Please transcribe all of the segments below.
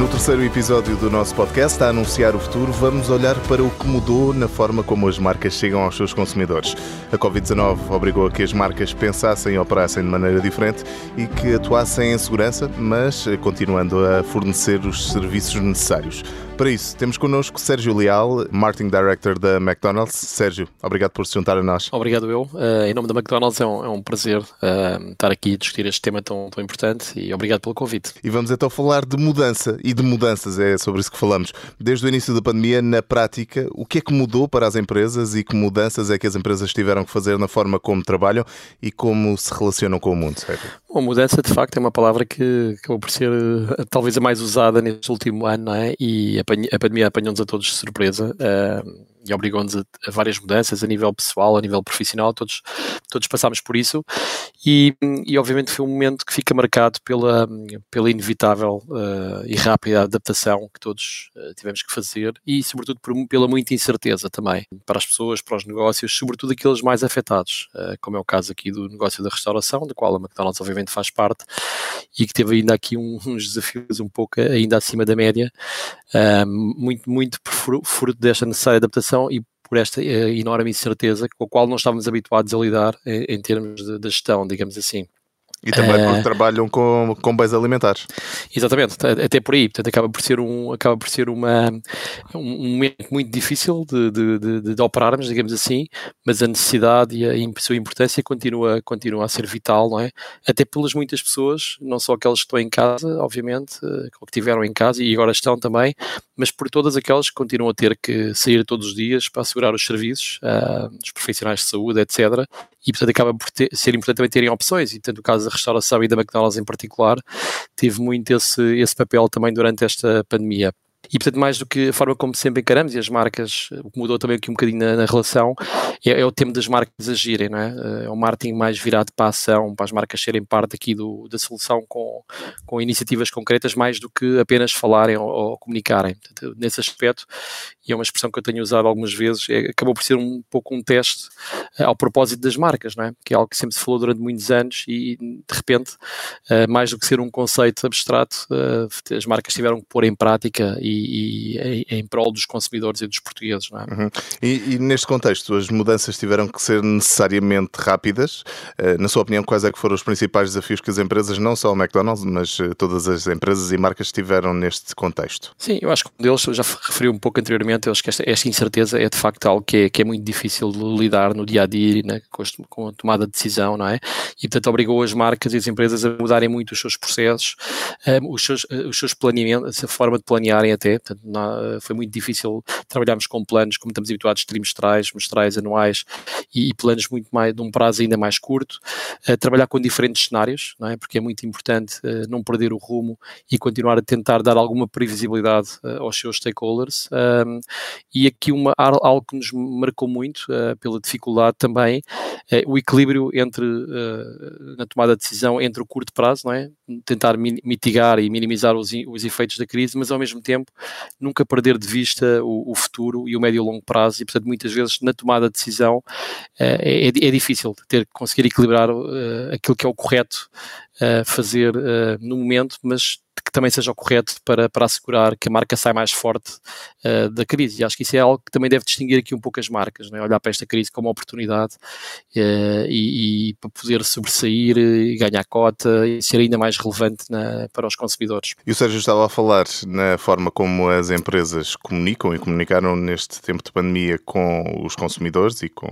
No terceiro episódio do nosso podcast, a anunciar o futuro, vamos olhar para o que mudou na forma como as marcas chegam aos seus consumidores. A Covid-19 obrigou a que as marcas pensassem e operassem de maneira diferente e que atuassem em segurança, mas continuando a fornecer os serviços necessários. Para isso, temos connosco Sérgio Leal, Marketing Director da McDonald's. Sérgio, obrigado por se juntar a nós. Obrigado eu. Uh, em nome da McDonald's é um, é um prazer uh, estar aqui a discutir este tema tão, tão importante e obrigado pelo convite. E vamos então falar de mudança e de mudanças, é sobre isso que falamos. Desde o início da pandemia, na prática, o que é que mudou para as empresas e que mudanças é que as empresas tiveram que fazer na forma como trabalham e como se relacionam com o mundo, Sérgio? Bom, mudança de facto é uma palavra que acabou por ser eh, talvez a mais usada neste último ano, não é? E a, a pandemia apanhou-nos a todos de surpresa. Uh, e obrigou-nos a, a, várias mudanças a nível pessoal, a nível profissional, todos, todos passámos por isso e, e obviamente foi um momento que fica marcado pela, pela inevitável uh, e rápida adaptação que todos uh, tivemos que fazer e sobretudo por, pela muita incerteza também para as pessoas, para os negócios, sobretudo aqueles mais afetados, uh, como é o caso aqui do negócio da restauração, do qual a McDonald's obviamente faz parte e que teve ainda aqui um, uns desafios um pouco ainda acima da média, muito, muito fruto desta necessária adaptação e por esta uh, enorme incerteza com a qual não estávamos habituados a lidar em, em termos de, de gestão, digamos assim. E também porque uh, trabalham com, com bens alimentares. Exatamente, até por aí. Portanto, acaba por ser um, acaba por ser uma, um momento muito difícil de, de, de, de operarmos, digamos assim, mas a necessidade e a, a sua importância continua, continua a ser vital, não é? Até pelas muitas pessoas, não só aquelas que estão em casa, obviamente, eh, ou que estiveram em casa e agora estão também, mas por todas aquelas que continuam a ter que sair todos os dias para assegurar os serviços, uh, os profissionais de saúde, etc. E, portanto, acaba por ter, ser importante também terem opções, e tanto o caso da restauração e da McDonald's em particular, teve muito esse, esse papel também durante esta pandemia. E, portanto, mais do que a forma como sempre encaramos, e as marcas, o que mudou também aqui um bocadinho na, na relação, é, é, o tema das marcas agirem, não é? É um marketing mais virado para a ação, para as marcas serem parte aqui do, da solução com, com iniciativas concretas, mais do que apenas falarem ou, ou comunicarem. Portanto, nesse aspecto, e é uma expressão que eu tenho usado algumas vezes, é, acabou por ser um pouco um teste uh, ao propósito das marcas, não é? Que é algo que sempre se falou durante muitos anos e, de repente, mais do que ser um conceito abstrato, as marcas tiveram que pôr em prática e, e em, em, prol dos consumidores e dos portugueses, não é? Uhum. E, e, neste contexto, as mudanças tiveram que ser necessariamente rápidas. na sua opinião, quais é que foram os principais desafios que as empresas, não só o McDonald's, mas todas as empresas e marcas tiveram neste contexto? Sim, eu acho que um deles, eu já referi um pouco anteriormente, eu acho que esta, esta, incerteza é de facto algo que é, que é muito difícil de lidar no dia a dia né, com, com, a tomada de decisão, não é? E portanto obrigou as marcas e as empresas a mudarem muito os seus processos, um, os, seus, os seus planeamentos, a forma de planearem até. Portanto, não, foi muito difícil trabalharmos com planos, como estamos habituados, trimestrais, mestrais, anuais e, e planos muito mais de um prazo ainda mais curto. Trabalhar com diferentes cenários, não é? Porque é muito importante uh, não perder o rumo e continuar a tentar dar alguma previsibilidade uh, aos seus stakeholders. Um, e aqui uma, algo que nos marcou muito, uh, pela dificuldade também, é o equilíbrio entre, na tomada de decisão, entre o curto prazo, não é? tentar mitigar e minimizar os, os efeitos da crise, mas ao mesmo tempo nunca perder de vista o, o futuro e o médio e longo prazo, e portanto muitas vezes na tomada de decisão uh, é, é, difícil ter conseguir equilibrar aquilo que é o correto fazer no momento, mas que também seja o correto para, para assegurar que a marca sai mais forte uh, da crise. E acho que isso é algo que também deve distinguir aqui um pouco as marcas, é? olhar para esta crise como oportunidade uh, e, e, para poder sobressair e ganhar cota e ser ainda mais relevante na, para os consumidores. E o Sérgio estava a falar na forma como as empresas comunicam e comunicaram neste tempo de pandemia com os consumidores e com,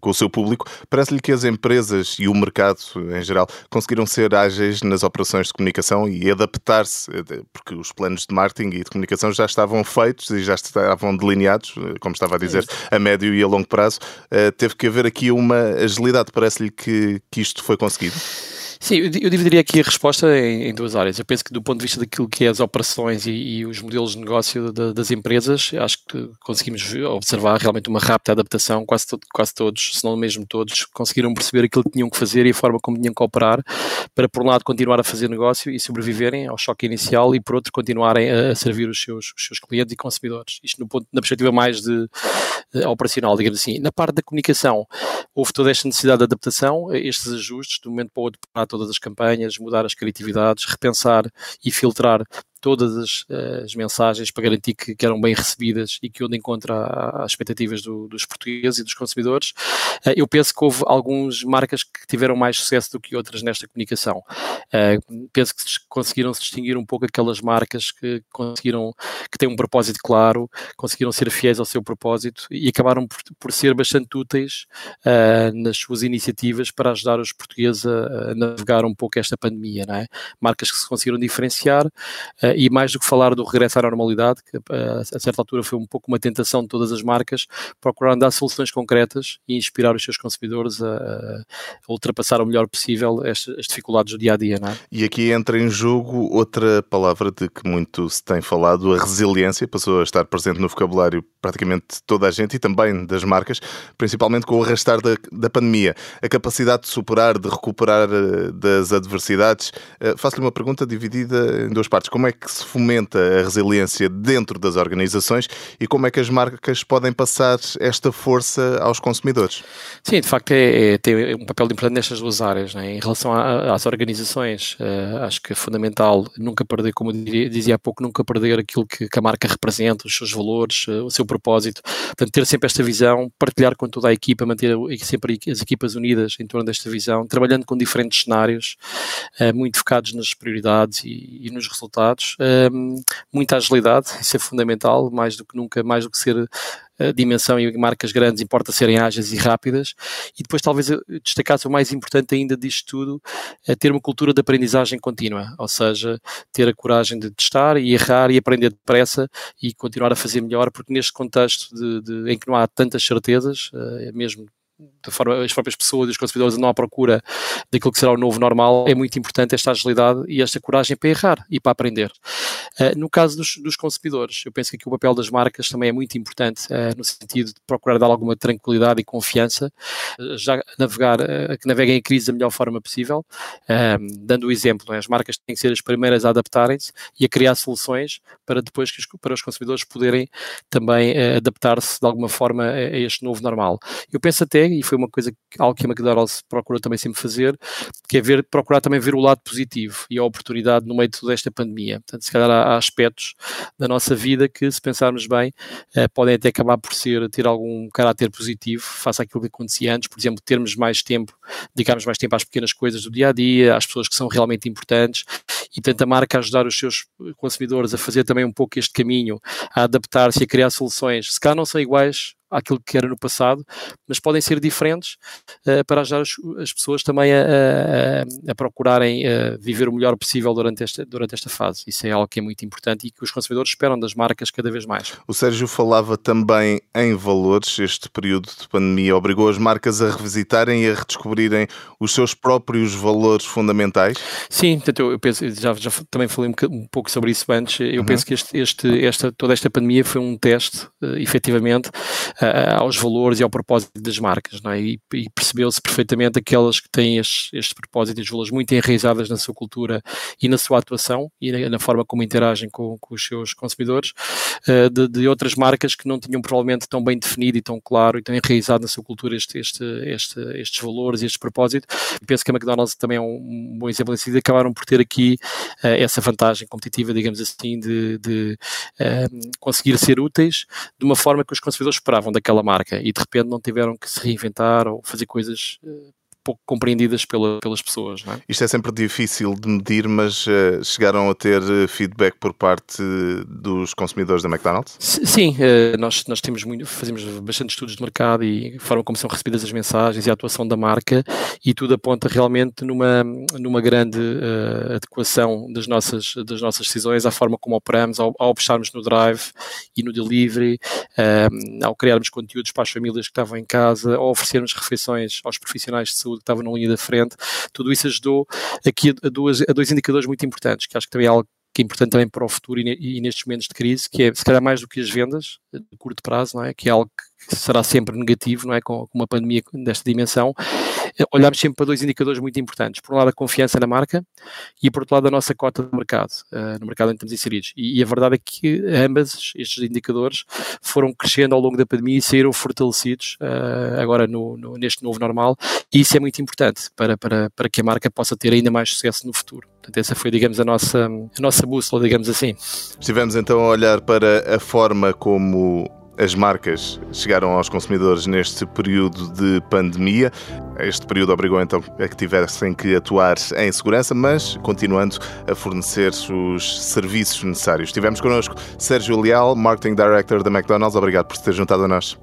com o seu público. Parece-lhe que as empresas e o mercado em geral conseguiram ser ágeis nas operações de comunicação e adaptar-se porque os planos de marketing e de comunicação já estavam feitos e já estavam delineados, eh, como estava a dizer, a médio e a longo prazo. Eh, teve que haver aqui uma agilidade. Parece-lhe que, que isto foi conseguido? Sim, eu, dividiria aqui a resposta em, em, duas áreas. Eu penso que do ponto de vista daquilo que é as operações e, e os modelos de negócio das empresas, acho que conseguimos observar realmente uma rápida adaptação. Quase, quase todos, se não mesmo todos, conseguiram perceber aquilo que tinham que fazer e a forma como tinham que operar para, por um lado, continuar a fazer negócio e sobreviverem ao choque inicial e, por outro, continuarem a, a servir os seus, os seus clientes e consumidores. Isto no ponto, na perspectiva mais de, de operacional, digamos assim. Na parte da comunicação, houve toda esta necessidade de adaptação, estes ajustes, de um momento para o outro, todas as campanhas, mudar as criatividades, repensar e filtrar todas as, eh, as mensagens para garantir que, que, eram bem recebidas e que onde encontra as expectativas do, dos portugueses e dos consumidores. Uh, eu penso que houve algumas marcas que tiveram mais sucesso do que outras nesta comunicação. Uh, penso que conseguiram se distinguir um pouco aquelas marcas que conseguiram, que têm um propósito claro, conseguiram ser fiéis ao seu propósito e acabaram por, por ser bastante úteis nas suas iniciativas para ajudar os portugueses a, a, navegar um pouco esta pandemia, não é? Marcas que se conseguiram diferenciar Uh, e mais do que falar do regresso à normalidade, que uh, a certa altura foi um pouco uma tentação de todas as marcas, procuraram dar soluções concretas e inspirar os seus consumidores a, a ultrapassar o melhor possível as, as, dificuldades do dia a dia. É? E aqui entra em jogo outra palavra de que muito se tem falado, a resiliência, passou a estar presente no vocabulário praticamente toda a gente e também das marcas, principalmente com o arrastar da, da pandemia. A capacidade de superar, de recuperar uh, das adversidades. Faço-lhe uma pergunta dividida em duas partes. Como é que se fomenta a resiliência dentro das organizações e como é que as marcas podem passar esta força aos consumidores? Sim, de facto é, é tem um papel importante nestas duas áreas. Né? Em relação a, às organizações, uh, acho que é fundamental nunca perder, como dizia há pouco, nunca perder aquilo que, que a marca representa, os seus valores, uh, o seu propósito. Portanto, ter sempre esta visão, partilhar com toda a equipa, manter sempre as equipas unidas em torno desta visão, trabalhando com diferentes cenários, uh, muito focados nas prioridades e, e nos resultados um, muita agilidade, isso é fundamental, mais do que nunca, mais do que ser dimensão e marcas grandes, importa serem ágeis e rápidas. E depois, talvez, destacasse o mais importante ainda disto tudo, é ter uma cultura de aprendizagem contínua, ou seja, ter a coragem de testar e errar e aprender depressa e continuar a fazer melhor, porque neste contexto de, de, em que não há tantas certezas, uh, mesmo de forma as próprias pessoas e os consumidores andam à procura daquilo que será o novo normal, é muito importante esta agilidade e esta coragem para errar e para aprender. Uh, no caso dos, dos, consumidores, eu penso que aqui o papel das marcas também é muito importante, uh, no sentido de procurar dar alguma tranquilidade e confiança, uh, já navegar, que naveguem a crise da melhor forma possível, dando o exemplo, é? as marcas têm que ser as primeiras a adaptarem-se e a criar soluções para depois que os, para os consumidores poderem também adaptar-se de alguma forma a, a este novo normal. Eu penso até e foi uma coisa algo que a McDonald's procurou também sempre fazer, que é ver, procurar também ver o lado positivo e a oportunidade no meio de toda esta pandemia. Portanto, se calhar há, há aspectos da nossa vida que, se pensarmos bem, eh, podem até acabar por ser, ter algum caráter positivo face àquilo que acontecia antes, por exemplo, termos mais tempo, dedicarmos mais tempo às pequenas coisas do dia a dia, às pessoas que são realmente importantes e tenta a marca ajudar os seus consumidores a fazer também um pouco este caminho, a adaptar-se, a criar soluções, se calhar não são iguais àquilo que era no passado, mas podem ser diferentes uh, para ajudar as, as pessoas também a, a, a procurarem uh, viver o melhor possível durante esta, durante esta fase. Isso é algo que é muito importante e que os consumidores esperam das marcas cada vez mais. O Sérgio falava também em valores. Este período de pandemia obrigou as marcas a revisitarem e a redescobrirem os seus próprios valores fundamentais? Sim, portanto, eu, penso, já, já também falei um, um, pouco sobre isso antes. Eu uhum. penso que este, este, esta, toda esta pandemia foi um teste, uh, efetivamente, aos valores e ao propósito das marcas, não é? E, e percebeu-se perfeitamente aquelas que têm este, este propósito e os valores muito enraizadas na sua cultura e na sua atuação e na, na forma como interagem com, com os seus consumidores, uh, de, de, outras marcas que não tinham provavelmente tão bem definido e tão claro e tão enraizado na sua cultura este, este, este, estes valores e este propósito. E penso que a McDonald's também é um, bom exemplo nesse sentido, acabaram por ter aqui uh, essa vantagem competitiva, digamos assim, de, de uh, conseguir ser úteis de uma forma que os consumidores esperavam daquela marca e de repente não tiveram que se reinventar ou fazer coisas eh, pouco compreendidas pela, pelas pessoas. É? Isto é sempre difícil de medir, mas uh, chegaram a ter eh, feedback por parte dos consumidores da McDonald's? Sim, uh, nós, nós temos muito, fazemos bastante estudos de mercado e a forma como são recebidas as mensagens e a atuação da marca e tudo aponta realmente numa, numa grande uh, adequação das nossas, das nossas decisões à forma como operamos, ao, ao apostarmos no drive e no delivery, ao criarmos conteúdos para as famílias que estavam em casa, ao oferecermos refeições aos profissionais de saúde que estavam na linha da frente, tudo isso ajudou aqui a, duas, a dois indicadores muito importantes, que acho que também é algo que é importante também para o futuro e, nestes momentos de crise, que é se calhar mais do que as vendas de curto prazo, não é? Que é algo que será sempre negativo, não é? Com, uma pandemia desta dimensão, eh, olhamos sempre para dois indicadores muito importantes. Por um lado, a confiança na marca e, por outro lado, a nossa cota de mercado, uh, no mercado onde estamos inseridos. E, a verdade é que ambas estes indicadores foram crescendo ao longo da pandemia e saíram fortalecidos uh, agora no, no, neste novo normal. E isso é muito importante para, para, para que a marca possa ter ainda mais sucesso no futuro. Portanto, essa foi, digamos, a nossa, a nossa bússola, digamos assim. Estivemos então a olhar para a forma como as marcas chegaram aos consumidores neste período de pandemia. Este período obrigou então a que tivessem que atuar em segurança, mas continuando a fornecer os serviços necessários. Tivemos connosco Sérgio Leal, Marketing Director da McDonald's. Obrigado por ter juntado a nós.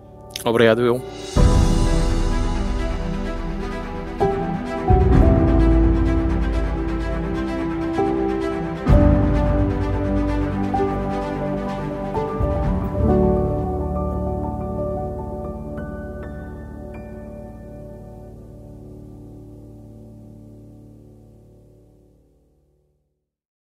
Obrigado, eu.